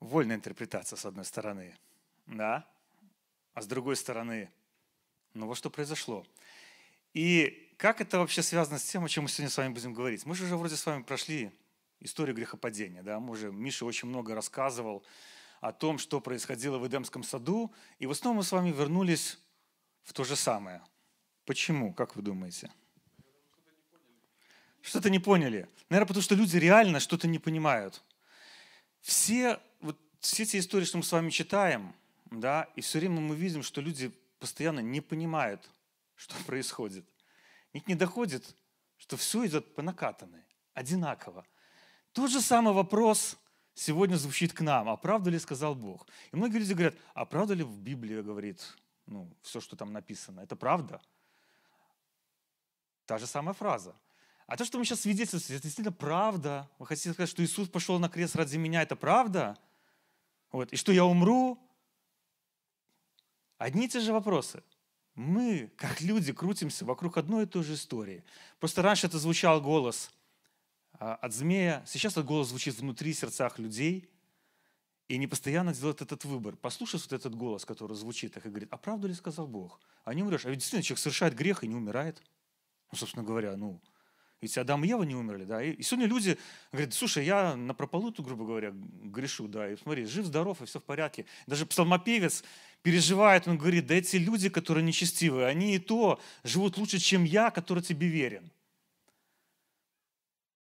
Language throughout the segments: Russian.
вольная интерпретация, с одной стороны, да, а с другой стороны, ну вот что произошло. И как это вообще связано с тем, о чем мы сегодня с вами будем говорить? Мы же уже вроде с вами прошли историю грехопадения, да, мы уже, Миша очень много рассказывал о том, что происходило в Эдемском саду, и в основном мы с вами вернулись в то же самое. Почему, как вы думаете? Что-то не поняли. Наверное, потому что люди реально что-то не понимают. Все, все эти истории, что мы с вами читаем, да, и все время мы видим, что люди постоянно не понимают, что происходит. Их не доходит, что все идет по накатанной, одинаково. Тот же самый вопрос сегодня звучит к нам. А правда ли сказал Бог? И многие люди говорят, а правда ли в Библии говорит ну, все, что там написано? Это правда? Та же самая фраза. А то, что мы сейчас свидетельствуем, это действительно правда. Вы хотите сказать, что Иисус пошел на крест ради меня, это правда? Вот. И что я умру? Одни и те же вопросы. Мы, как люди, крутимся вокруг одной и той же истории. Просто раньше это звучал голос а, от змея, сейчас этот голос звучит внутри сердцах людей, и они постоянно делают этот выбор. Послушай вот этот голос, который звучит, и говорит, а правду ли сказал Бог? А не умрешь. А ведь действительно человек совершает грех и не умирает. Ну, собственно говоря, ну, ведь Адам и Ева не умерли, да. И, сегодня люди говорят, слушай, я на прополуту, грубо говоря, грешу, да, и смотри, жив-здоров, и все в порядке. Даже псалмопевец переживает, он говорит, да эти люди, которые нечестивые, они и то живут лучше, чем я, который тебе верен.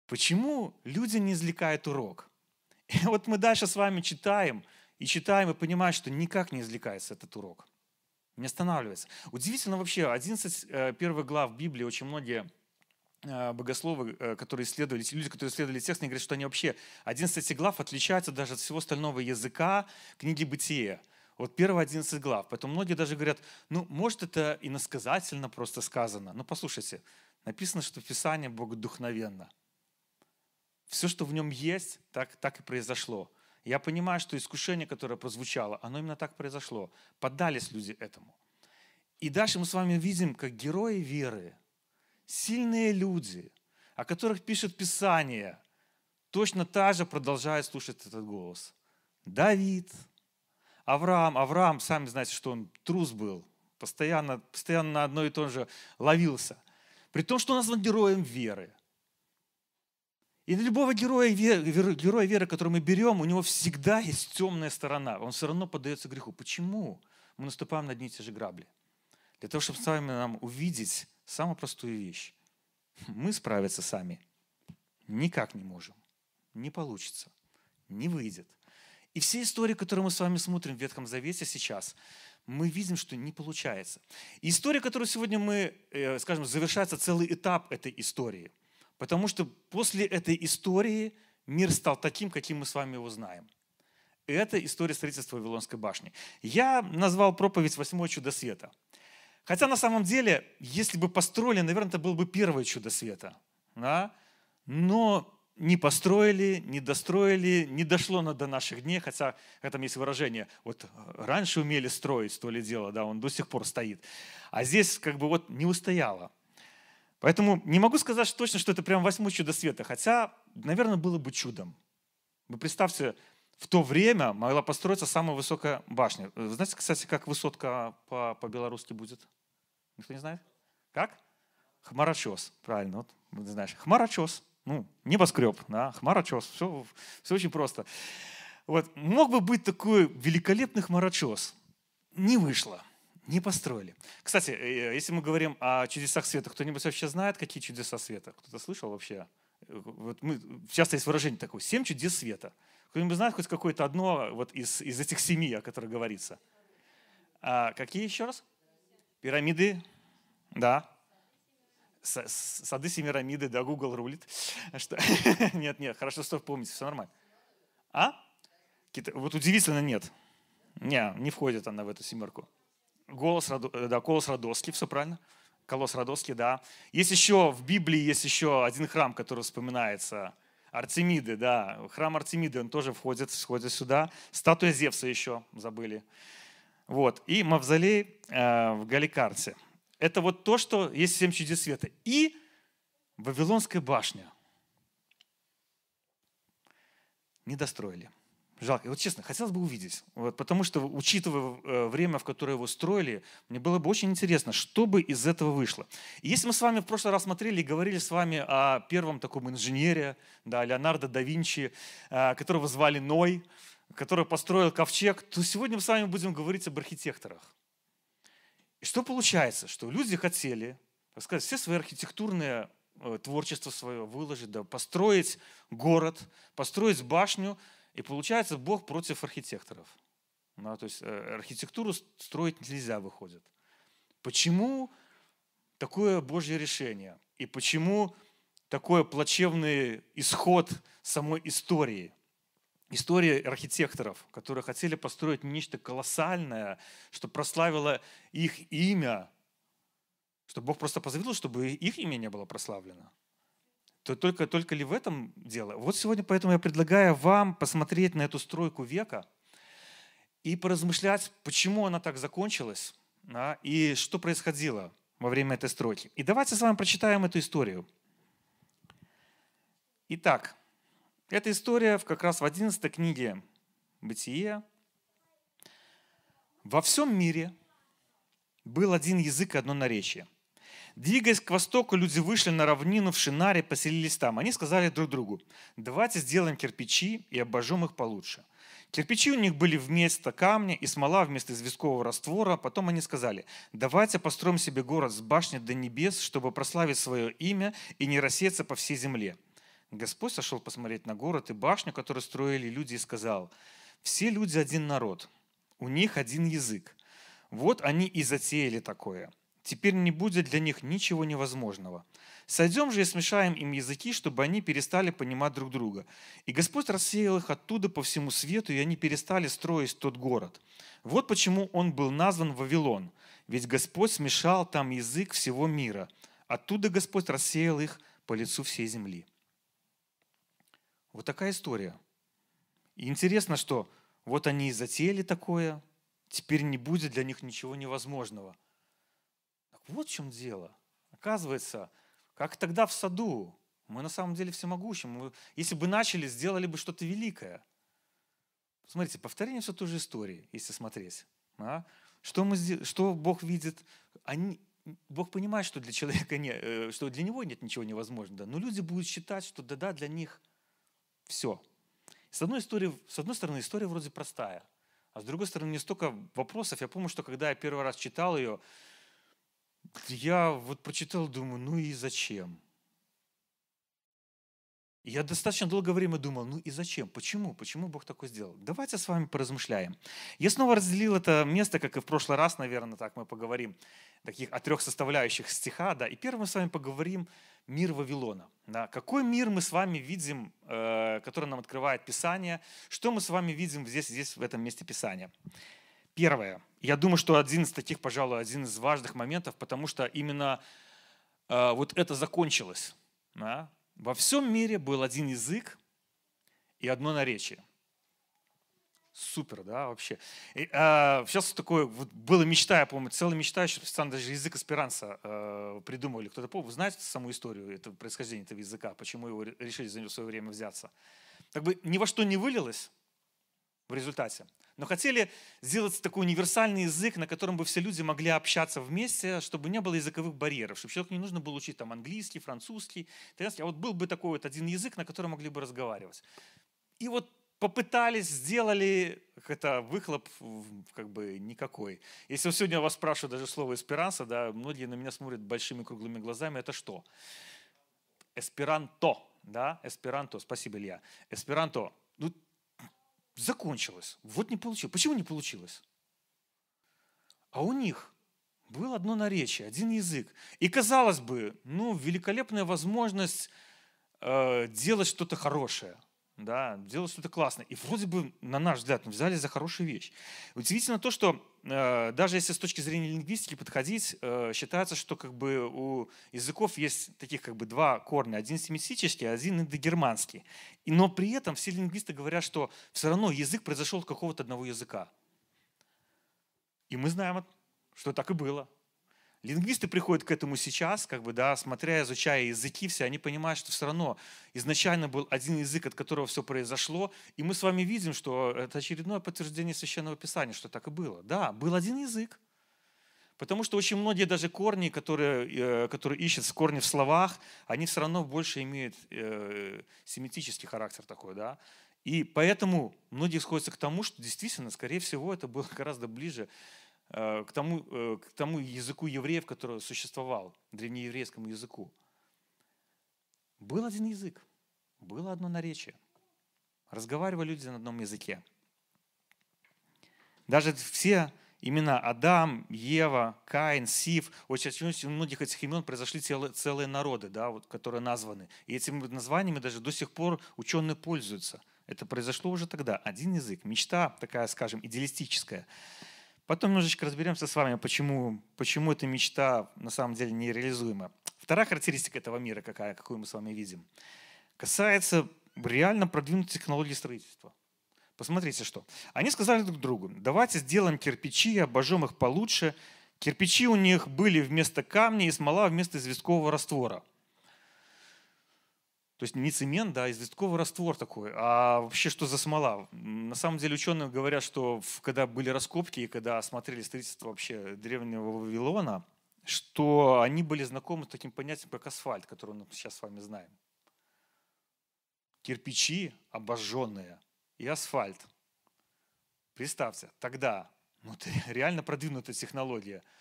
Почему люди не извлекают урок? И вот мы дальше с вами читаем, и читаем, и понимаем, что никак не извлекается этот урок. Не останавливается. Удивительно вообще, 11 э, первых глав Библии очень многие богословы, э, которые исследовали, люди, которые исследовали текст, они говорят, что они вообще, 11 глав отличаются даже от всего остального языка книги Бытия. Вот первые 11 глав. Поэтому многие даже говорят, ну, может, это иносказательно просто сказано. Но послушайте, написано, что Писание богодухновенно. Все, что в нем есть, так, так и произошло. Я понимаю, что искушение, которое прозвучало, оно именно так произошло. Поддались люди этому. И дальше мы с вами видим, как герои веры – сильные люди, о которых пишет Писание, точно так же продолжают слушать этот голос. Давид, Авраам. Авраам, сами знаете, что он трус был, постоянно, постоянно на одно и то же ловился. При том, что он назван героем веры. И для любого героя веры, героя веры, который мы берем, у него всегда есть темная сторона. Он все равно поддается греху. Почему мы наступаем на одни и те же грабли? Для того, чтобы с вами нам увидеть самую простую вещь. Мы справиться сами никак не можем. Не получится. Не выйдет. И все истории, которые мы с вами смотрим в Ветхом Завете сейчас, мы видим, что не получается. И история, которую сегодня мы, э, скажем, завершается целый этап этой истории. Потому что после этой истории мир стал таким, каким мы с вами его знаем. И это история строительства Вавилонской башни. Я назвал проповедь «Восьмое чудо света». Хотя на самом деле, если бы построили, наверное, это было бы первое чудо света. Да? Но не построили, не достроили, не дошло до наших дней, хотя там есть выражение, вот раньше умели строить, то ли дело, да, он до сих пор стоит. А здесь как бы вот не устояло. Поэтому не могу сказать что точно, что это прям восьмое чудо света, хотя, наверное, было бы чудом. Вы представьте, в то время могла построиться самая высокая башня. Вы знаете, кстати, как высотка по- по-белорусски будет? Никто не знает? Как? Хмарочес, правильно, вот, ты знаешь. Хмарочес, ну, небоскреб, да, хмарочес, все, все очень просто. Вот, мог бы быть такой великолепный хмарочес. Не вышло, не построили. Кстати, э, если мы говорим о чудесах света, кто-нибудь вообще знает, какие чудеса света? Кто-то слышал вообще? Вот мы, часто есть выражение такое, семь чудес света – кто-нибудь знает хоть какое-то одно вот из, из этих семи, о которых говорится? А, какие еще раз? Пирамиды, да. Сады Семирамиды, да, Google рулит. Что? Нет, нет, хорошо, что помните, все нормально. А? Вот удивительно нет. Не, не входит она в эту семерку. Голос, да, Колос Родоский, все правильно. Колос Родоский, да. Есть еще, в Библии есть еще один храм, который вспоминается – Артемиды, да, храм Артемиды, он тоже входит, входит сюда. Статуя Зевса еще забыли. Вот. И мавзолей э, в Галикарте. Это вот то, что есть семь чудес света. И Вавилонская башня. Не достроили. Жалко. И вот честно, хотелось бы увидеть. Вот, потому что, учитывая э, время, в которое его строили, мне было бы очень интересно, что бы из этого вышло. И если мы с вами в прошлый раз смотрели и говорили с вами о первом таком инженере, да, Леонардо да Винчи, э, которого звали Ной, который построил ковчег, то сегодня мы с вами будем говорить об архитекторах. И что получается? Что люди хотели, так сказать, все свои архитектурные э, творчество свое выложить, да, построить город, построить башню – и получается, Бог против архитекторов. Да, то есть э, архитектуру строить нельзя, выходит. Почему такое Божье решение? И почему такой плачевный исход самой истории? История архитекторов, которые хотели построить нечто колоссальное, что прославило их имя, что Бог просто позволил, чтобы их имя не было прославлено то только, только ли в этом дело? Вот сегодня поэтому я предлагаю вам посмотреть на эту стройку века и поразмышлять, почему она так закончилась да, и что происходило во время этой стройки. И давайте с вами прочитаем эту историю. Итак, эта история как раз в 11 книге «Бытие». Во всем мире был один язык и одно наречие. Двигаясь к востоку, люди вышли на равнину в Шинаре, поселились там. Они сказали друг другу, давайте сделаем кирпичи и обожжем их получше. Кирпичи у них были вместо камня и смола вместо известкового раствора. Потом они сказали, давайте построим себе город с башни до небес, чтобы прославить свое имя и не рассеяться по всей земле. Господь сошел посмотреть на город и башню, которую строили люди, и сказал, все люди один народ, у них один язык. Вот они и затеяли такое – Теперь не будет для них ничего невозможного. Сойдем же и смешаем им языки, чтобы они перестали понимать друг друга. И Господь рассеял их оттуда по всему свету, и они перестали строить тот город. Вот почему он был назван Вавилон. Ведь Господь смешал там язык всего мира. Оттуда Господь рассеял их по лицу всей земли. Вот такая история. И интересно, что вот они и затеяли такое, теперь не будет для них ничего невозможного – вот в чем дело. Оказывается, как тогда в саду, мы на самом деле всемогущим. Мы, если бы начали, сделали бы что-то великое. Смотрите, повторение все той же истории, если смотреть. А? Что, мы, что Бог видит? Они, Бог понимает, что для человека не, э, что для него нет ничего невозможного. Но люди будут считать, что да-да, для них все. С одной, истории, с одной стороны, история вроде простая, а с другой стороны, не столько вопросов. Я помню, что когда я первый раз читал ее, я вот прочитал, думаю, ну и зачем? Я достаточно долгое время думал, ну и зачем? Почему? Почему Бог такое сделал? Давайте с вами поразмышляем. Я снова разделил это место, как и в прошлый раз, наверное, так мы поговорим, таких о трех составляющих стиха. Да. И первым мы с вами поговорим мир Вавилона. Да. Какой мир мы с вами видим, э, который нам открывает Писание? Что мы с вами видим здесь, здесь в этом месте Писания? Первое. Я думаю, что один из таких, пожалуй, один из важных моментов, потому что именно э, вот это закончилось. Да? Во всем мире был один язык и одно наречие. Супер, да, вообще. И, э, сейчас такое, вот была мечта, я помню, целая мечта, что там даже язык эсперанца э, придумали. Кто-то помнит, знаете саму историю этого происхождения этого языка, почему его решили за него в свое время взяться? Как бы ни во что не вылилось результате но хотели сделать такой универсальный язык, на котором бы все люди могли общаться вместе, чтобы не было языковых барьеров, чтобы человеку не нужно было учить там английский, французский, итальянский, а вот был бы такой вот один язык, на котором могли бы разговаривать. И вот попытались, сделали, это выхлоп как бы никакой. Если сегодня вас спрашивают даже слово эсперанса, да, многие на меня смотрят большими круглыми глазами, это что? Эсперанто, да, эсперанто, спасибо, Илья. Эсперанто, закончилось. Вот не получилось. Почему не получилось? А у них было одно наречие, один язык. И казалось бы, ну, великолепная возможность э, делать что-то хорошее да, делать что-то классное. И вроде бы, на наш взгляд, мы взяли за хорошую вещь. Удивительно то, что э, даже если с точки зрения лингвистики подходить, э, считается, что как бы у языков есть таких как бы два корня. Один семитический, один индогерманский. И, но при этом все лингвисты говорят, что все равно язык произошел от какого-то одного языка. И мы знаем, что так и было. Лингвисты приходят к этому сейчас, как бы, да, смотря, изучая языки все, они понимают, что все равно изначально был один язык, от которого все произошло, и мы с вами видим, что это очередное подтверждение Священного Писания, что так и было. Да, был один язык, Потому что очень многие даже корни, которые, э, которые ищут корни в словах, они все равно больше имеют э, семитический характер такой, да. И поэтому многие сходятся к тому, что действительно, скорее всего, это было гораздо ближе к тому, э, к тому языку евреев, который существовал, древнееврейскому языку. Был один язык, было одно наречие. Разговаривали люди на одном языке. Даже все имена Адам, Ева, Каин, Сив, очень у многих этих имен произошли целые, целые народы, да, вот, которые названы. И этими названиями даже до сих пор ученые пользуются. Это произошло уже тогда. Один язык, мечта такая, скажем, идеалистическая. Потом немножечко разберемся с вами, почему, почему эта мечта на самом деле нереализуема. Вторая характеристика этого мира, какая, какую мы с вами видим, касается реально продвинутой технологии строительства. Посмотрите, что. Они сказали друг другу, давайте сделаем кирпичи, обожжем их получше. Кирпичи у них были вместо камня и смола вместо известкового раствора – то есть не цемент, да, а известковый раствор такой. А вообще что за смола? На самом деле ученые говорят, что когда были раскопки и когда осмотрели строительство вообще древнего Вавилона, что они были знакомы с таким понятием, как асфальт, который мы сейчас с вами знаем. Кирпичи обожженные и асфальт. Представьте, тогда, ну это реально продвинутая технология –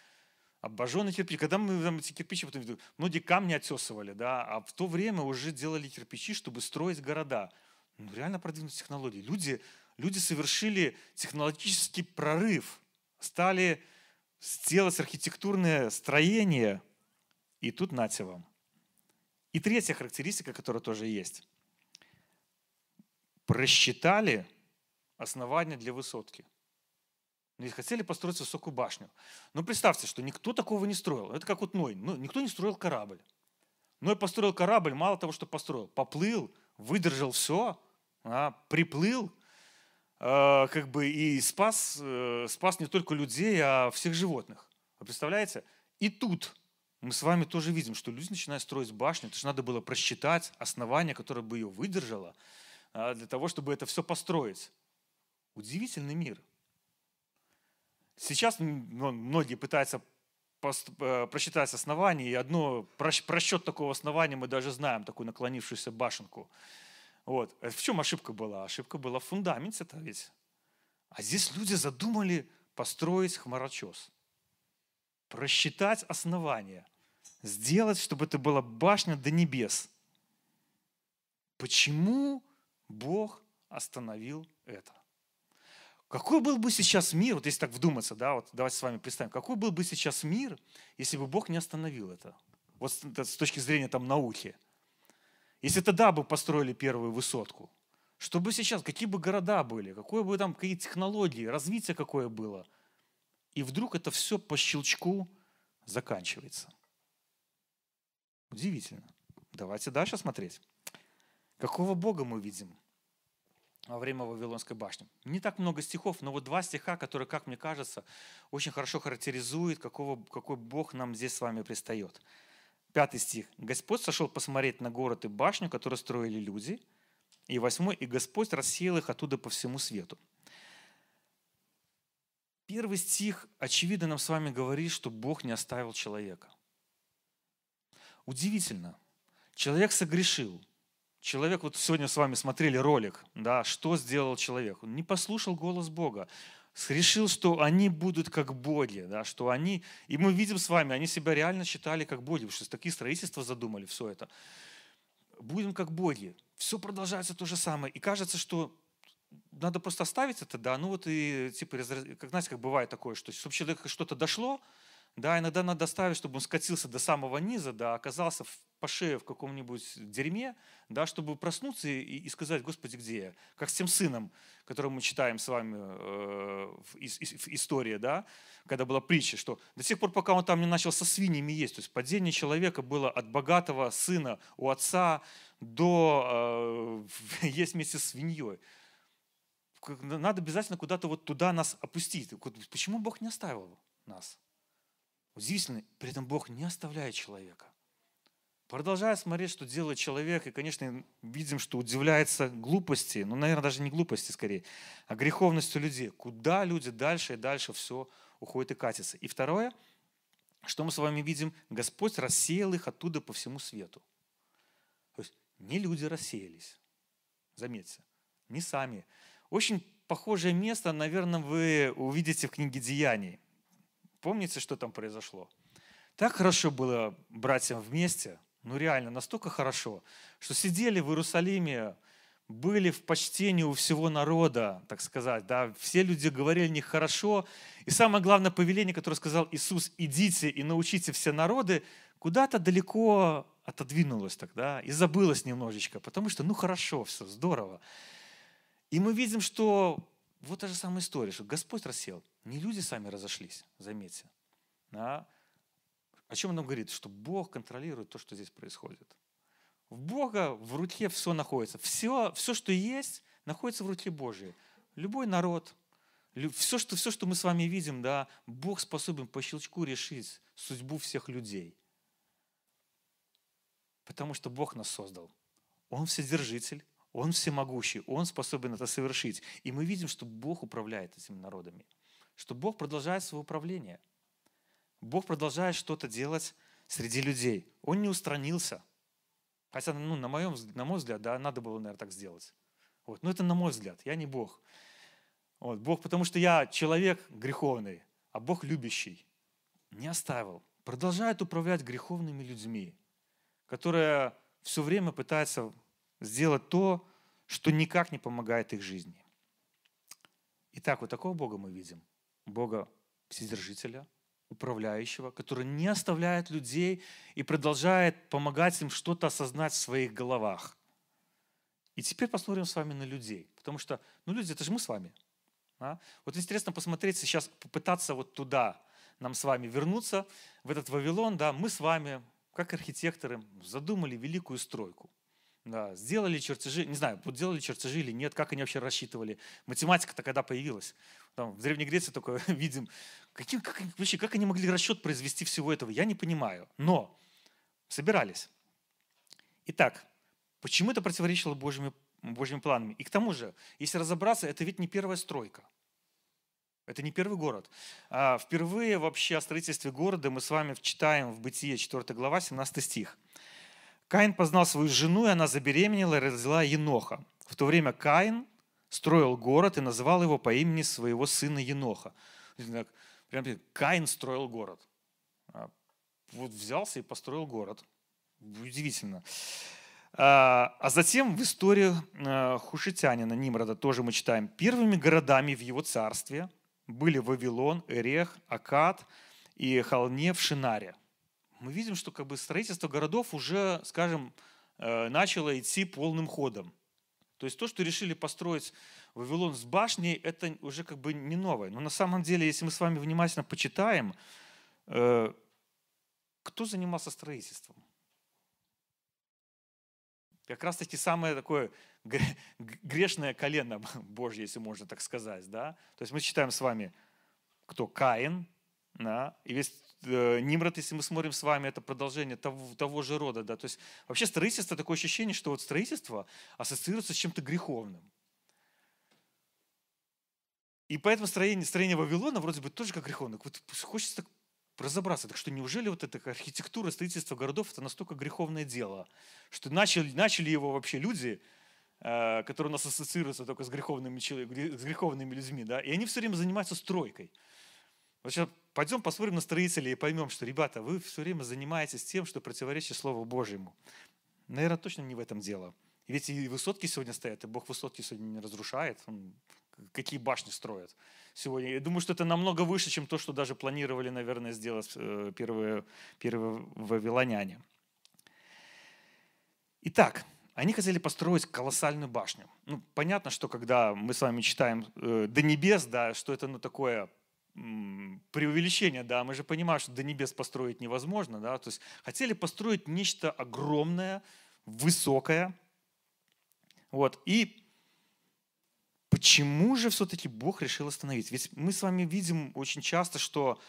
обожженный кирпич. Когда мы там, эти кирпичи, потом, многие камни отсесывали, да, а в то время уже делали кирпичи, чтобы строить города. Ну, реально продвинутые технологии. Люди, люди совершили технологический прорыв, стали сделать архитектурное строение, и тут нате вам. И третья характеристика, которая тоже есть. Просчитали основания для высотки. И хотели построить высокую башню. Но представьте, что никто такого не строил. Это как вот Ной. Ну, никто не строил корабль. Ной построил корабль, мало того, что построил. Поплыл, выдержал все, а, приплыл, э, как бы и спас, э, спас не только людей, а всех животных. Вы представляете? И тут мы с вами тоже видим, что люди начинают строить башню. Это же надо было просчитать основание, которое бы ее выдержало, а, для того, чтобы это все построить. Удивительный мир – Сейчас ну, многие пытаются э, просчитать основание, и одно просчет такого основания мы даже знаем, такую наклонившуюся башенку. Вот. Э, в чем ошибка была? Ошибка была в фундаменте-то ведь. А здесь люди задумали построить хмарочес. Просчитать основание. Сделать, чтобы это была башня до небес. Почему Бог остановил это? Какой был бы сейчас мир, вот если так вдуматься, да, вот давайте с вами представим, какой был бы сейчас мир, если бы Бог не остановил это? Вот с точки зрения там науки. Если тогда бы построили первую высотку, что бы сейчас, какие бы города были, какое бы там, какие технологии, развитие какое было. И вдруг это все по щелчку заканчивается. Удивительно. Давайте дальше смотреть. Какого Бога мы видим? Во время Вавилонской башни. Не так много стихов, но вот два стиха, которые, как мне кажется, очень хорошо характеризуют, какого, какой Бог нам здесь с вами пристает. Пятый стих. «Господь сошел посмотреть на город и башню, которую строили люди». И восьмой. «И Господь рассеял их оттуда по всему свету». Первый стих, очевидно, нам с вами говорит, что Бог не оставил человека. Удивительно. Человек согрешил – Человек, вот сегодня с вами смотрели ролик, да, что сделал человек? Он не послушал голос Бога, решил, что они будут как боги, да, что они, и мы видим с вами, они себя реально считали как боги, потому что такие строительства задумали, все это. Будем как боги. Все продолжается то же самое. И кажется, что надо просто оставить это, да, ну вот и типа, как знаете, как бывает такое, что чтобы человеку что-то дошло, да, иногда надо оставить, чтобы он скатился до самого низа, да, оказался по шее в каком-нибудь дерьме, да, чтобы проснуться и, и сказать, Господи, где я? Как с тем сыном, которого мы читаем с вами э, в, в, в истории, да, когда была притча, что до тех пор, пока он там не начал со свиньями есть, то есть падение человека было от богатого сына у отца до э, есть вместе с свиньей. Надо обязательно куда-то вот туда нас опустить. Почему Бог не оставил нас? Удивительно, при этом Бог не оставляет человека. Продолжая смотреть, что делает человек, и, конечно, видим, что удивляется глупости, ну, наверное, даже не глупости скорее, а греховностью людей. Куда люди дальше и дальше все уходит и катится. И второе, что мы с вами видим, Господь рассеял их оттуда по всему свету. То есть не люди рассеялись, заметьте, не сами. Очень похожее место, наверное, вы увидите в книге Деяний. Помните, что там произошло? Так хорошо было братьям вместе, ну реально, настолько хорошо, что сидели в Иерусалиме, были в почтении у всего народа, так сказать, да, все люди говорили них хорошо. И самое главное повеление, которое сказал Иисус, идите и научите все народы, куда-то далеко отодвинулось тогда и забылось немножечко, потому что, ну хорошо, все, здорово. И мы видим, что вот та же самая история, что Господь рассел. Не люди сами разошлись, заметьте. Да? О чем он нам говорит? Что Бог контролирует то, что здесь происходит. В Бога в руке все находится. Все, все, что есть, находится в руке Божьей. Любой народ, все что, все, что мы с вами видим, да, Бог способен по щелчку решить судьбу всех людей. Потому что Бог нас создал. Он вседержитель, Он всемогущий, Он способен это совершить. И мы видим, что Бог управляет этими народами, что Бог продолжает свое управление. Бог продолжает что-то делать среди людей. Он не устранился – Хотя, ну, на, моем, на мой взгляд, да, надо было, наверное, так сделать. Вот. Но это на мой взгляд, я не Бог. Вот. Бог, потому что я человек греховный, а Бог любящий. Не оставил. Продолжает управлять греховными людьми, которые все время пытаются сделать то, что никак не помогает их жизни. Итак, вот такого Бога мы видим. Бога Вседержителя, управляющего, который не оставляет людей и продолжает помогать им что-то осознать в своих головах. И теперь посмотрим с вами на людей, потому что, ну, люди, это же мы с вами. А? Вот интересно посмотреть сейчас, попытаться вот туда нам с вами вернуться, в этот Вавилон, да, мы с вами, как архитекторы, задумали великую стройку. Да, сделали чертежи, не знаю, вот делали чертежи или нет, как они вообще рассчитывали. Математика-то когда появилась? Там, в Древней Греции только видим, каким, как, вообще, как они могли расчет произвести всего этого, я не понимаю. Но собирались. Итак, почему это противоречило Божьим, Божьим планам? И к тому же, если разобраться, это ведь не первая стройка. Это не первый город. А впервые вообще о строительстве города мы с вами читаем в Бытие 4 глава, 17 стих. Каин познал свою жену, и она забеременела и родила Еноха. В то время Каин строил город и называл его по имени своего сына Еноха. Прям Каин строил город. А, вот взялся и построил город. Удивительно. А, а затем в истории а, хушитянина Нимрода тоже мы читаем. Первыми городами в его царстве были Вавилон, Эрех, Акад и Холне в Шинаре мы видим, что как бы строительство городов уже, скажем, э, начало идти полным ходом. То есть то, что решили построить Вавилон с башней, это уже как бы не новое. Но на самом деле, если мы с вами внимательно почитаем, э, кто занимался строительством? Как раз таки самое такое грешное колено Божье, если можно так сказать. Да? То есть мы читаем с вами, кто Каин, да? и весь Э, Нимрод, если мы смотрим с вами, это продолжение того, того же рода. Да? То есть вообще строительство, такое ощущение, что вот строительство ассоциируется с чем-то греховным. И поэтому строение, строение Вавилона вроде бы тоже как греховное. Вот хочется так разобраться, так что неужели вот эта архитектура, строительство городов это настолько греховное дело, что начали, начали его вообще люди, э, которые у нас ассоциируются только с греховными, с греховными людьми, да, и они все время занимаются стройкой. Вот сейчас пойдем посмотрим на строителей и поймем, что, ребята, вы все время занимаетесь тем, что противоречит Слову Божьему. Наверное, точно не в этом дело. Ведь и высотки сегодня стоят, и Бог высотки сегодня не разрушает. Он какие башни строят сегодня. Я думаю, что это намного выше, чем то, что даже планировали, наверное, сделать э, первые, первые вавилоняне. Итак, они хотели построить колоссальную башню. Ну, понятно, что когда мы с вами читаем э, «до небес», да, что это ну, такое преувеличение, да, мы же понимаем, что до небес построить невозможно, да, то есть хотели построить нечто огромное, высокое, вот, и почему же все-таки Бог решил остановить? Ведь мы с вами видим очень часто, что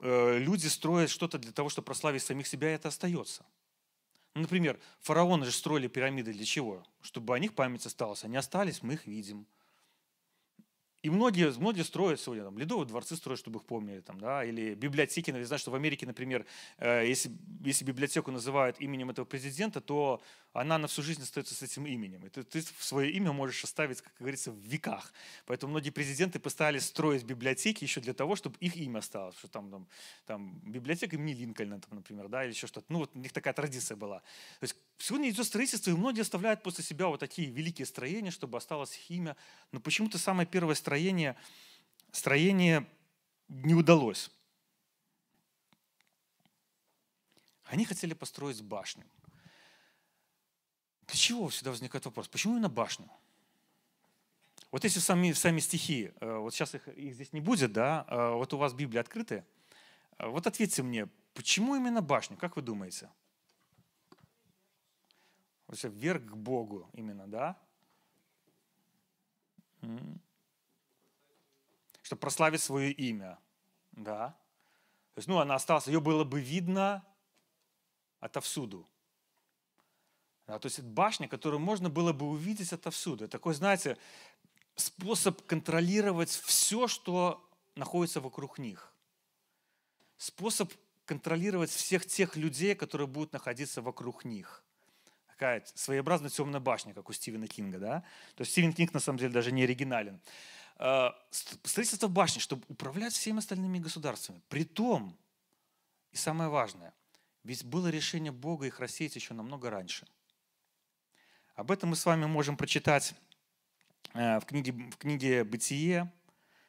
э, люди строят что-то для того, чтобы прославить самих себя, и это остается. Ну, например, фараоны же строили пирамиды для чего? Чтобы о них память осталась. Они остались, мы их видим. И многие, многие строят сегодня, там, ледовые дворцы строят, чтобы их помнили, там, да, или библиотеки. Я знаю, что в Америке, например, э, если, если библиотеку называют именем этого президента, то она на всю жизнь остается с этим именем. И ты, ты свое имя можешь оставить, как говорится, в веках. Поэтому многие президенты постарались строить библиотеки еще для того, чтобы их имя осталось. Что там, там, там библиотека имени Линкольна, там, например, да, или еще что-то. Ну, вот у них такая традиция была. То есть сегодня идет строительство, и многие оставляют после себя вот такие великие строения, чтобы осталось их имя. Но почему-то самое первое строение не удалось. Они хотели построить башню. Для чего всегда возникает вопрос? Почему именно башню? Вот если сами, сами стихи, э, вот сейчас их, их здесь не будет, да, э, вот у вас Библия открытая, э, вот ответьте мне, почему именно башню, как вы думаете? Вверх к Богу именно, да? Чтобы прославить свое имя, да? То есть, ну, она осталась, ее было бы видно отовсюду. Да, то есть это башня, которую можно было бы увидеть отовсюду. Это такой, знаете, способ контролировать все, что находится вокруг них. Способ контролировать всех тех людей, которые будут находиться вокруг них. Такая своеобразная темная башня, как у Стивена Кинга. Да? То есть Стивен Кинг на самом деле даже не оригинален. А, строительство башни, чтобы управлять всеми остальными государствами. При том, и самое важное, ведь было решение Бога их рассеять еще намного раньше – об этом мы с вами можем прочитать э, в книге, в книге «Бытие»,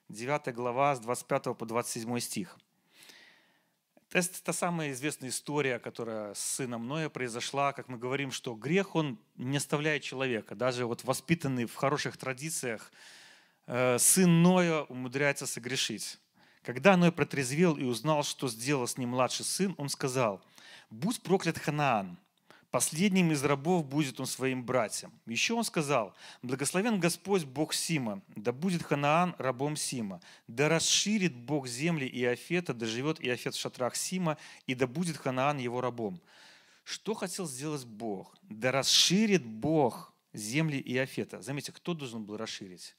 9 глава, с 25 по 27 стих. Это та самая известная история, которая с сыном Ноя произошла. Как мы говорим, что грех, он не оставляет человека. Даже вот воспитанный в хороших традициях э, сын Ноя умудряется согрешить. Когда Ной протрезвел и узнал, что сделал с ним младший сын, он сказал, «Будь проклят Ханаан, Последним из рабов будет он своим братьям. Еще он сказал, благословен Господь Бог Сима, да будет Ханаан рабом Сима, да расширит Бог земли Иофета, да живет Иофет в шатрах Сима, и да будет Ханаан его рабом. Что хотел сделать Бог? Да расширит Бог земли Иофета. Заметьте, кто должен был расширить?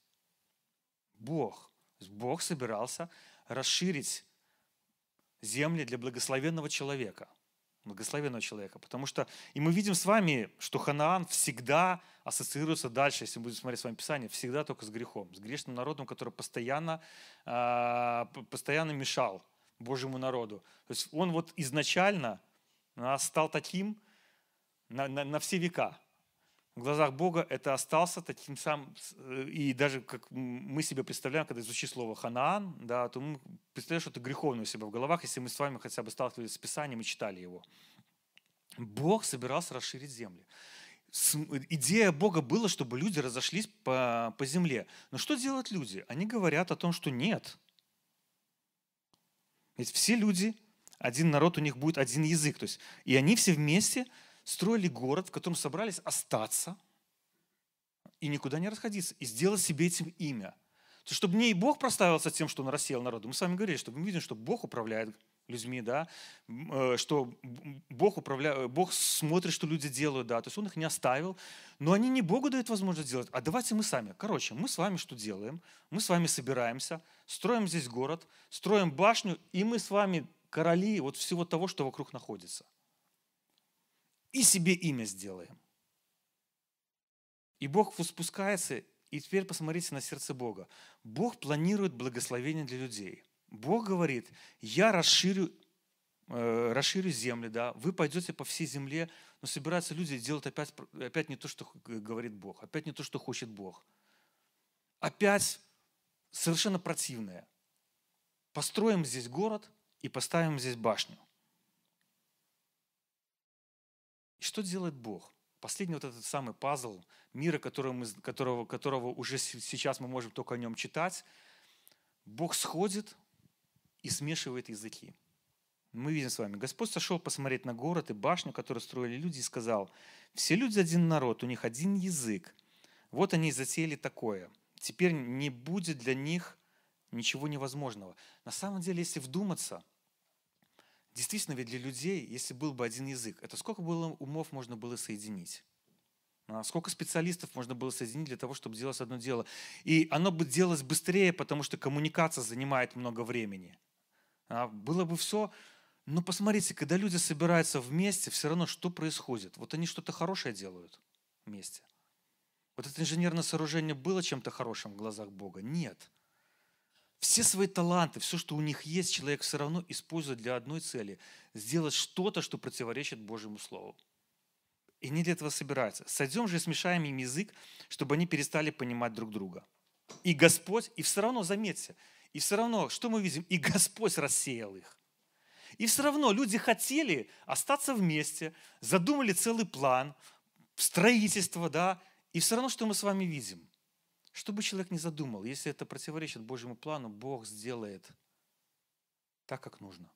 Бог. Бог собирался расширить земли для благословенного человека – благословенного человека. Потому что, и мы видим с вами, что Ханаан всегда ассоциируется дальше, если мы будем смотреть с вами Писание, всегда только с грехом, с грешным народом, который постоянно, а, постоянно мешал Божьему народу. То есть он вот изначально стал таким на, на, на все века в глазах Бога это остался таким самым, э, и даже как мы себе представляем, когда звучит слово «ханаан», да, то мы представляем что-то греховное у себя в головах, если мы с вами хотя бы сталкивались с Писанием и читали его. Бог собирался расширить земли. Идея Бога была, чтобы люди разошлись по, по земле. Но что делают люди? Они говорят о том, что нет. Ведь все люди, один народ, у них будет один язык. То есть, и они все вместе строили город, в котором собрались остаться и никуда не расходиться, и сделать себе этим имя. То, чтобы не и Бог проставился тем, что он рассеял народу. Мы с вами говорили, что мы видим, что Бог управляет людьми, да, э, что Бог, управляет, Бог смотрит, что люди делают, да, то есть Он их не оставил, но они не Богу дают возможность сделать, а давайте мы сами. Короче, мы с вами что делаем? Мы с вами собираемся, строим здесь город, строим башню, и мы с вами короли вот всего того, что вокруг находится – и себе имя сделаем. И Бог спускается, и теперь посмотрите на сердце Бога. Бог планирует благословение для людей. Бог говорит, я расширю, э, расширю землю, да, вы пойдете по всей земле, но собираются люди делать опять, опять не то, что говорит Бог, опять не то, что хочет Бог. Опять совершенно противное. Построим здесь город и поставим здесь башню. И что делает Бог? Последний вот этот самый пазл мира, которого, мы, которого, которого уже сейчас мы можем только о нем читать, Бог сходит и смешивает языки. Мы видим с вами, Господь сошел посмотреть на город и башню, которую строили люди, и сказал, все люди один народ, у них один язык. Вот они затеяли такое. Теперь не будет для них ничего невозможного. На самом деле, если вдуматься, действительно ведь для людей, если был бы один язык, это сколько было умов можно было соединить? А сколько специалистов можно было соединить для того, чтобы делать одно дело? И оно бы делалось быстрее, потому что коммуникация занимает много времени. А было бы все но посмотрите, когда люди собираются вместе, все равно что происходит? Вот они что-то хорошее делают вместе. Вот это инженерное сооружение было чем-то хорошим в глазах Бога? Нет. Все свои таланты, все, что у них есть, человек все равно использует для одной цели – сделать что-то, что противоречит Божьему Слову. И не для этого собираются. Сойдем же и смешаем им язык, чтобы они перестали понимать друг друга. И Господь, и все равно, заметьте, и все равно, что мы видим? И Господь рассеял их. И все равно люди хотели остаться вместе, задумали целый план, строительство, да, и все равно, что мы с вами видим. Что бы человек ни задумал, если это противоречит Божьему плану, Бог сделает так, как нужно.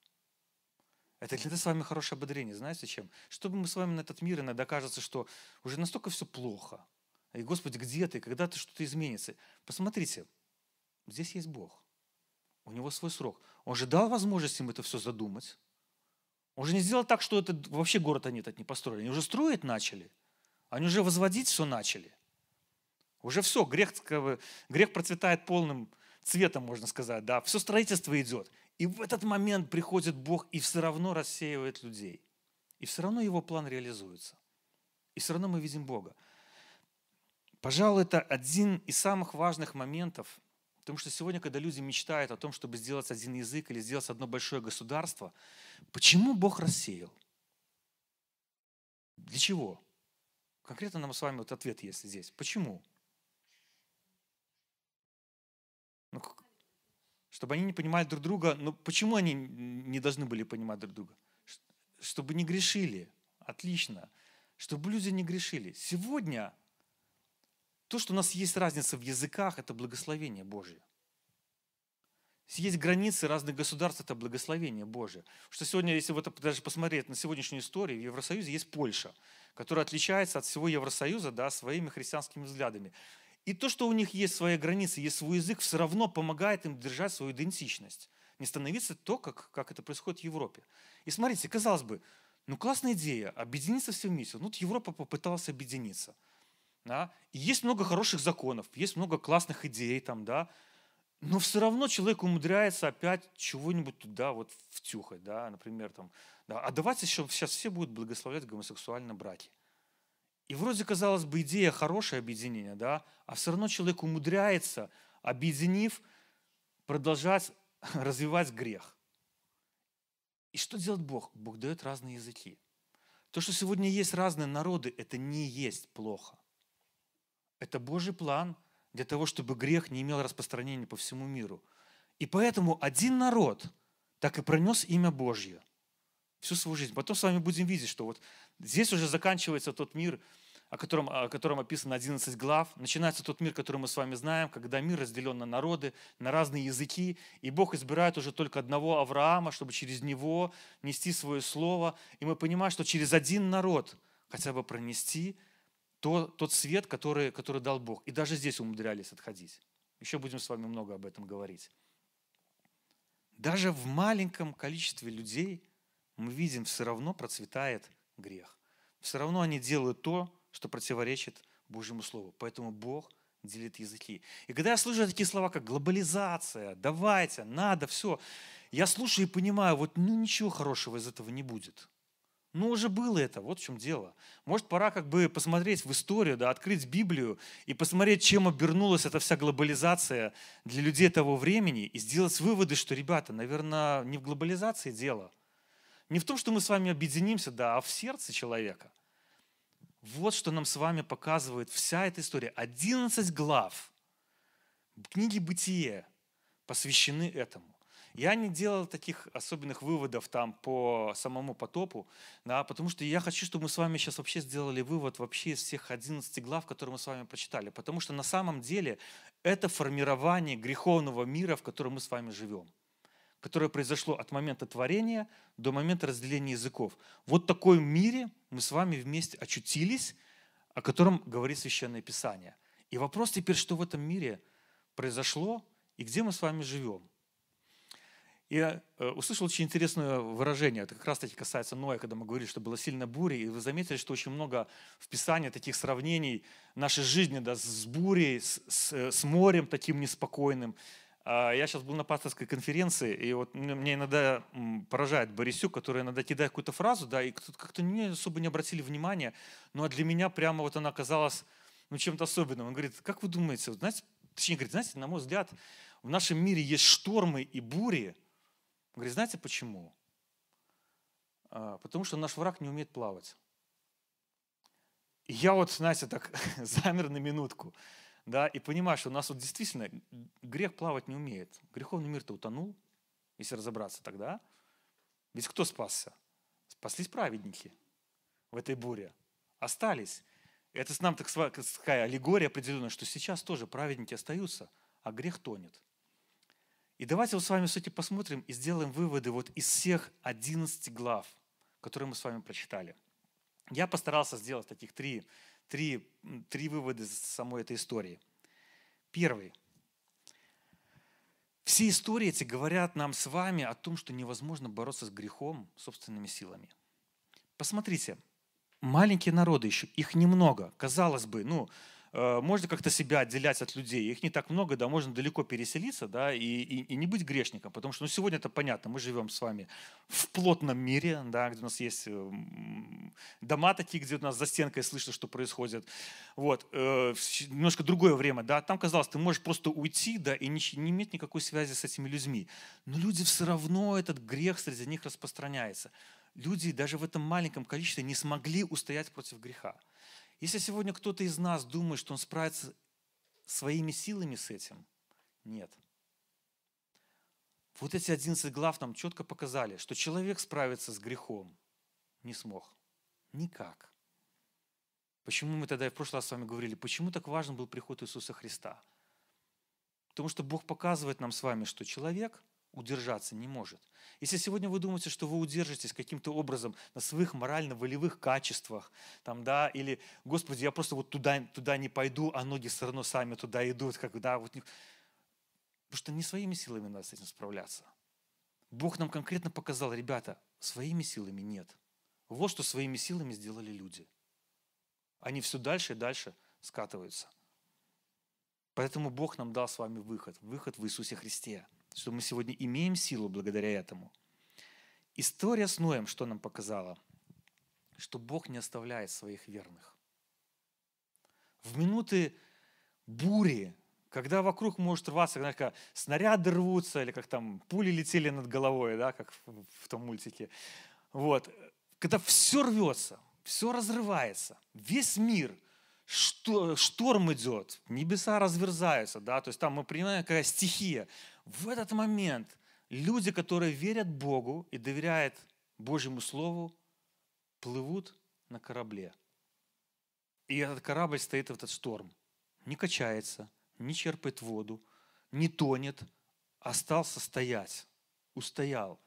Это для нас с вами хорошее ободрение. Знаете чем? Чтобы мы с вами на этот мир иногда кажется, что уже настолько все плохо. И, Господи, где ты? Когда ты что-то изменится? Посмотрите, здесь есть Бог. У него свой срок. Он же дал возможность им это все задумать. Он же не сделал так, что это вообще город они этот не построили. Они уже строить начали. Они уже возводить все начали. Уже все, грех, грех процветает полным цветом, можно сказать. Да, все строительство идет. И в этот момент приходит Бог и все равно рассеивает людей. И все равно его план реализуется. И все равно мы видим Бога. Пожалуй, это один из самых важных моментов Потому что сегодня, когда люди мечтают о том, чтобы сделать один язык или сделать одно большое государство, почему Бог рассеял? Для чего? Конкретно нам с вами вот ответ есть здесь. Почему? Ну, чтобы они не понимали друг друга. Но почему они не должны были понимать друг друга? Чтобы не грешили. Отлично. Чтобы люди не грешили. Сегодня то, что у нас есть разница в языках, это благословение Божье. Есть границы разных государств, это благословение Божье. Что сегодня, если вот даже посмотреть на сегодняшнюю историю, в Евросоюзе есть Польша, которая отличается от всего Евросоюза да, своими христианскими взглядами. И то, что у них есть свои границы, есть свой язык, все равно помогает им держать свою идентичность. Не становиться то, как, как это происходит в Европе. И смотрите, казалось бы, ну классная идея, объединиться все вместе. Ну, вот Европа попыталась объединиться – да? И есть много хороших законов, есть много классных идей там, да, но все равно человек умудряется опять чего-нибудь туда вот втюхать, да, например, там, да, а давайте еще сейчас все будут благословлять гомосексуальные браки. И вроде, казалось бы, идея хорошая объединение, да, а все равно человек умудряется, объединив, продолжать развивать грех. И что делает Бог? Бог дает разные языки. То, что сегодня есть разные народы, это не есть плохо. Это Божий план для того, чтобы грех не имел распространения по всему миру. И поэтому один народ так и пронес имя Божье всю свою жизнь. Потом с вами будем видеть, что вот здесь уже заканчивается тот мир, о котором, о котором описано 11 глав. Начинается тот мир, который мы с вами знаем, когда мир разделен на народы, на разные языки, и Бог избирает уже только одного Авраама, чтобы через него нести свое слово. И мы понимаем, что через один народ хотя бы пронести то, тот свет, который, который дал Бог. И даже здесь умудрялись отходить. Еще будем с вами много об этом говорить. Даже в маленьком количестве людей мы видим, все равно процветает грех. Все равно они делают то, что противоречит Божьему Слову. Поэтому Бог делит языки. И когда я слышу такие слова, как глобализация, давайте, надо, все, я слушаю и понимаю, вот ну ничего хорошего из этого не будет. Ну, уже было это, вот в чем дело. Может, пора как бы посмотреть в историю, да, открыть Библию и посмотреть, чем обернулась эта вся глобализация для людей того времени и сделать выводы, что, ребята, наверное, не в глобализации дело. Не в том, что мы с вами объединимся, да, а в сердце человека. Вот что нам с вами показывает вся эта история. 11 глав книги «Бытие» посвящены этому. Я не делал таких особенных выводов там по самому потопу, да, потому что я хочу, чтобы мы с вами сейчас вообще сделали вывод вообще из всех 11 глав, которые мы с вами прочитали. Потому что на самом деле это формирование греховного мира, в котором мы с вами живем которое произошло от момента творения до момента разделения языков. Вот в такой мире мы с вами вместе очутились, о котором говорит Священное Писание. И вопрос теперь, что в этом мире произошло и где мы с вами живем. я э, услышал очень интересное выражение. Это как раз-таки касается Ноя, когда мы говорили, что было сильно буря. И вы заметили, что очень много в Писании таких сравнений нашей жизни да, с бурей, с, с, с морем таким неспокойным. А я сейчас был на пасторской конференции, и вот мне иногда поражает Борисюк, который иногда кидает какую-то фразу, да, и как-то не особо не обратили внимания, но для меня прямо вот она оказалась ну, чем-то особенным. Он говорит, как вы думаете, вот, знаете, точнее, говорит, знаете, на мой взгляд, в нашем мире есть штормы и бури, он говорит, знаете почему? А, потому что наш враг не умеет плавать. И я вот, знаете, так замер на минутку, да, и понимаю, что у нас вот действительно грех плавать не умеет. Греховный мир-то утонул, если разобраться тогда. Ведь кто спасся? Спаслись праведники в этой буре. Остались. Это нам такая аллегория определенная, что сейчас тоже праведники остаются, а грех тонет. И давайте вот с вами, кстати, посмотрим и сделаем выводы вот из всех 11 глав, которые мы с вами прочитали. Я постарался сделать таких три, три, три вывода из самой этой истории. Первый. Все истории эти говорят нам с вами о том, что невозможно бороться с грехом собственными силами. Посмотрите, маленькие народы еще, их немного. Казалось бы, ну, можно как-то себя отделять от людей. Их не так много, да, можно далеко переселиться, да, и, и, и не быть грешником, потому что, ну, сегодня это понятно, мы живем с вами в плотном мире, да, где у нас есть э, дома такие, где у нас за стенкой слышно, что происходит. Вот, э, немножко другое время, да, там казалось, ты можешь просто уйти, да, и не, не иметь никакой связи с этими людьми. Но люди все равно, этот грех среди них распространяется. Люди даже в этом маленьком количестве не смогли устоять против греха. Если сегодня кто-то из нас думает, что он справится своими силами с этим, нет. Вот эти 11 глав нам четко показали, что человек справиться с грехом не смог. Никак. Почему мы тогда в прошлый раз с вами говорили, почему так важен был приход Иисуса Христа? Потому что Бог показывает нам с вами, что человек – удержаться не может. Если сегодня вы думаете, что вы удержитесь каким-то образом на своих морально-волевых качествах, там, да, или, Господи, я просто вот туда, туда не пойду, а ноги все равно сами туда идут, как, да, вот, потому что не своими силами надо с этим справляться. Бог нам конкретно показал, ребята, своими силами нет. Вот что своими силами сделали люди. Они все дальше и дальше скатываются. Поэтому Бог нам дал с вами выход, выход в Иисусе Христе что мы сегодня имеем силу благодаря этому. История с Ноем что нам показала? Что Бог не оставляет своих верных. В минуты бури, когда вокруг может рваться, когда снаряды рвутся, или как там пули летели над головой, да, как в том мультике. Вот. Когда все рвется, все разрывается, весь мир, что, шторм идет, небеса разверзаются, да, то есть там мы понимаем, какая стихия. В этот момент люди, которые верят Богу и доверяют Божьему Слову, плывут на корабле. И этот корабль стоит в этот шторм. Не качается, не черпает воду, не тонет, остался стоять, устоял.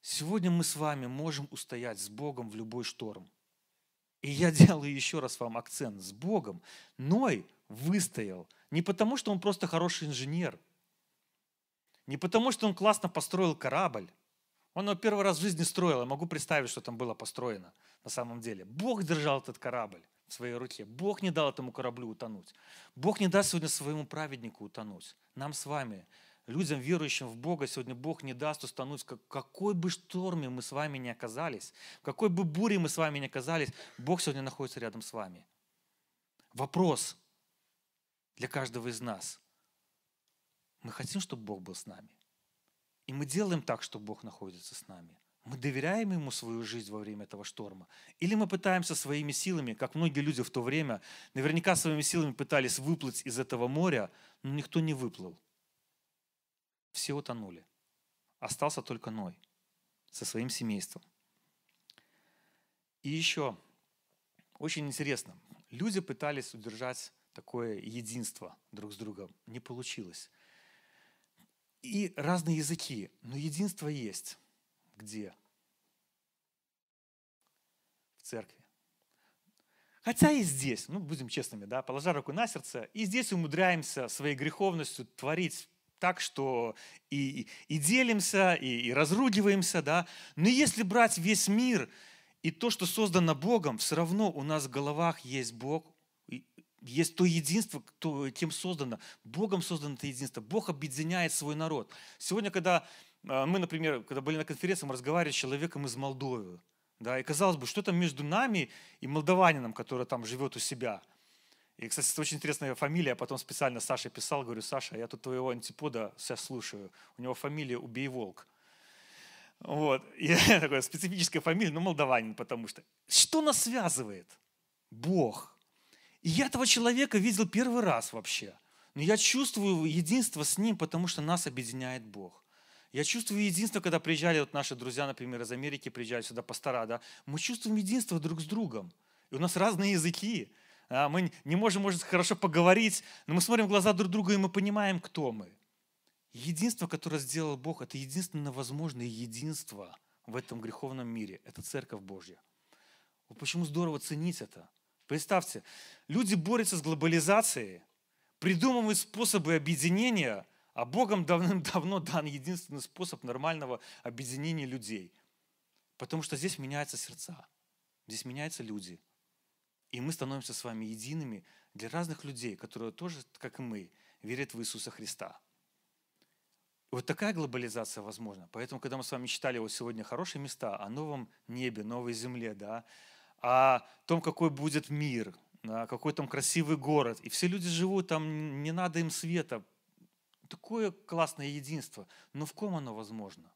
Сегодня мы с вами можем устоять с Богом в любой шторм. И я делаю еще раз вам акцент с Богом. Ной выстоял не потому, что он просто хороший инженер – не потому, что он классно построил корабль. Он его первый раз в жизни строил. Я могу представить, что там было построено на самом деле. Бог держал этот корабль в своей руке. Бог не дал этому кораблю утонуть. Бог не даст сегодня своему праведнику утонуть. Нам с вами, людям, верующим в Бога, сегодня Бог не даст утонуть. Какой бы шторме мы с вами не оказались, какой бы буре мы с вами не оказались, Бог сегодня находится рядом с вами. Вопрос для каждого из нас – мы хотим, чтобы Бог был с нами. И мы делаем так, что Бог находится с нами. Мы доверяем Ему свою жизнь во время этого шторма? Или мы пытаемся своими силами, как многие люди в то время, наверняка своими силами пытались выплыть из этого моря, но никто не выплыл. Все утонули. Остался только Ной со своим семейством. И еще, очень интересно, люди пытались удержать такое единство друг с другом. Не получилось и разные языки, но единство есть. Где? В церкви. Хотя и здесь, ну, будем честными, да, положа руку на сердце, и здесь умудряемся своей греховностью творить так, что и, и делимся, и, и разругиваемся, да. Но если брать весь мир и то, что создано Богом, все равно у нас в головах есть Бог, есть то единство, кто, кем создано. Богом создано это единство. Бог объединяет свой народ. Сегодня, когда э, мы, например, когда были на конференции, мы разговаривали с человеком из Молдовы. Да, и казалось бы, что там между нами и молдаванином, который там живет у себя. И, кстати, это очень интересная фамилия. Я потом специально Саше писал, говорю, Саша, я тут твоего антипода сейчас слушаю. У него фамилия Убей Волк. Вот. И такая специфическая фамилия, но молдаванин, потому что. Что нас связывает? Бог. И я этого человека видел первый раз вообще. Но я чувствую единство с ним, потому что нас объединяет Бог. Я чувствую единство, когда приезжали вот наши друзья, например, из Америки, приезжают сюда пастора, да, мы чувствуем единство друг с другом. И у нас разные языки. А мы не можем, может, хорошо поговорить, но мы смотрим в глаза друг друга, и мы понимаем, кто мы. Единство, которое сделал Бог, это единственное возможное единство в этом греховном мире. Это Церковь Божья. Вот почему здорово ценить это. Представьте, люди борются с глобализацией, придумывают способы объединения, а Богом давным-давно дан единственный способ нормального объединения людей. Потому что здесь меняются сердца, здесь меняются люди. И мы становимся с вами едиными для разных людей, которые тоже, как и мы, верят в Иисуса Христа. Вот такая глобализация возможна. Поэтому, когда мы с вами читали вот сегодня хорошие места о новом небе, новой земле, да, о том, какой будет мир, какой там красивый город. И все люди живут там, не надо им света. Такое классное единство. Но в ком оно возможно?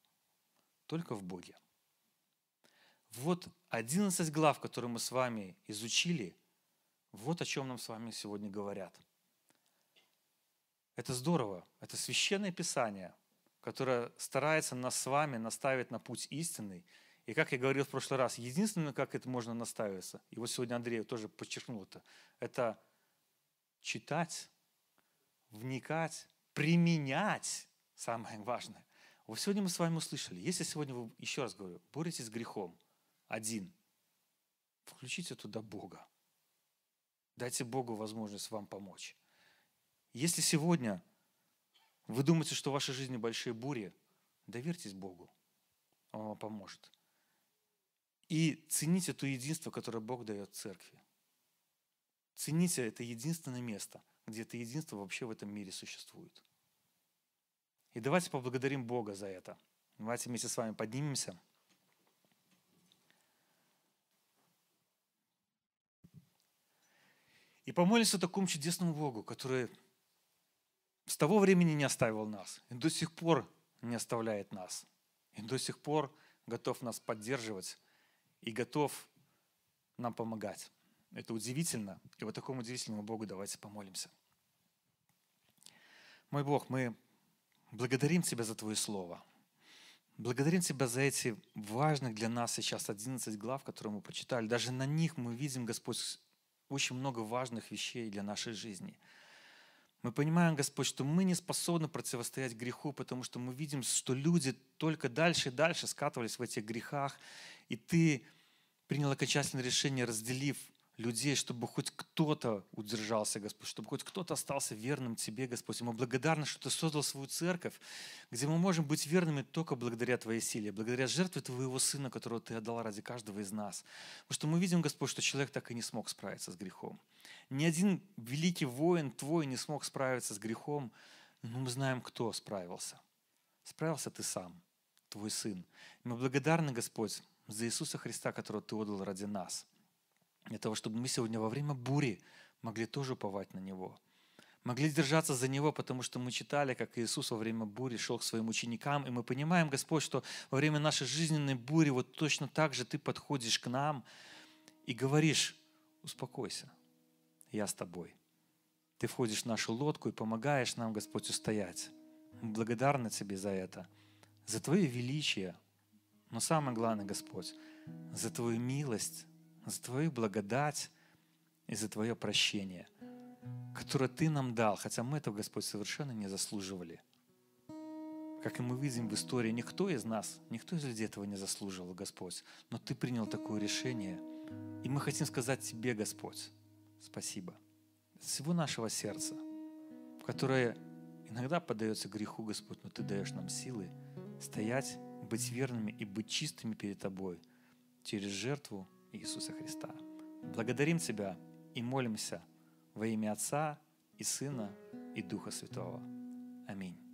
Только в Боге. Вот 11 глав, которые мы с вами изучили, вот о чем нам с вами сегодня говорят. Это здорово. Это священное писание, которое старается нас с вами наставить на путь истинный – и как я говорил в прошлый раз, единственное, как это можно наставиться, и вот сегодня Андрей тоже подчеркнул это, это читать, вникать, применять, самое важное. Вот сегодня мы с вами услышали, если сегодня вы, еще раз говорю, боретесь с грехом, один, включите туда Бога. Дайте Богу возможность вам помочь. Если сегодня вы думаете, что в вашей жизни большие бури, доверьтесь Богу. Он вам поможет. И цените то единство, которое Бог дает церкви. Цените это единственное место, где это единство вообще в этом мире существует. И давайте поблагодарим Бога за это. Давайте вместе с вами поднимемся. И помолимся такому чудесному Богу, который с того времени не оставил нас, и до сих пор не оставляет нас, и до сих пор готов нас поддерживать и готов нам помогать. Это удивительно. И вот такому удивительному Богу давайте помолимся. Мой Бог, мы благодарим Тебя за Твое Слово. Благодарим Тебя за эти важных для нас сейчас 11 глав, которые мы прочитали. Даже на них мы видим, Господь, очень много важных вещей для нашей жизни. Мы понимаем, Господь, что мы не способны противостоять греху, потому что мы видим, что люди только дальше и дальше скатывались в этих грехах, и ты принял окончательное решение, разделив людей, чтобы хоть кто-то удержался, Господь, чтобы хоть кто-то остался верным Тебе, Господь. И мы благодарны, что Ты создал свою церковь, где мы можем быть верными только благодаря Твоей силе, благодаря жертве Твоего Сына, которого Ты отдал ради каждого из нас. Потому что мы видим, Господь, что человек так и не смог справиться с грехом. Ни один великий воин Твой не смог справиться с грехом, но мы знаем, кто справился. Справился Ты сам, Твой Сын. И мы благодарны, Господь, за Иисуса Христа, которого Ты отдал ради нас. Для того, чтобы мы сегодня во время бури могли тоже уповать на Него. Могли держаться за Него, потому что мы читали, как Иисус во время бури шел к своим ученикам, и мы понимаем, Господь, что во время нашей жизненной бури вот точно так же Ты подходишь к нам и говоришь, успокойся, я с тобой. Ты входишь в нашу лодку и помогаешь нам, Господь, устоять. Мы благодарны Тебе за это, за Твое величие, но самое главное, Господь, за Твою милость, за Твою благодать и за Твое прощение, которое Ты нам дал, хотя мы этого, Господь, совершенно не заслуживали. Как и мы видим в истории, никто из нас, никто из людей этого не заслуживал, Господь. Но Ты принял такое решение. И мы хотим сказать Тебе, Господь, спасибо. От всего нашего сердца, в которое Иногда поддается греху, Господь, но Ты даешь нам силы стоять, быть верными и быть чистыми перед Тобой через жертву Иисуса Христа. Благодарим Тебя и молимся во имя Отца и Сына и Духа Святого. Аминь.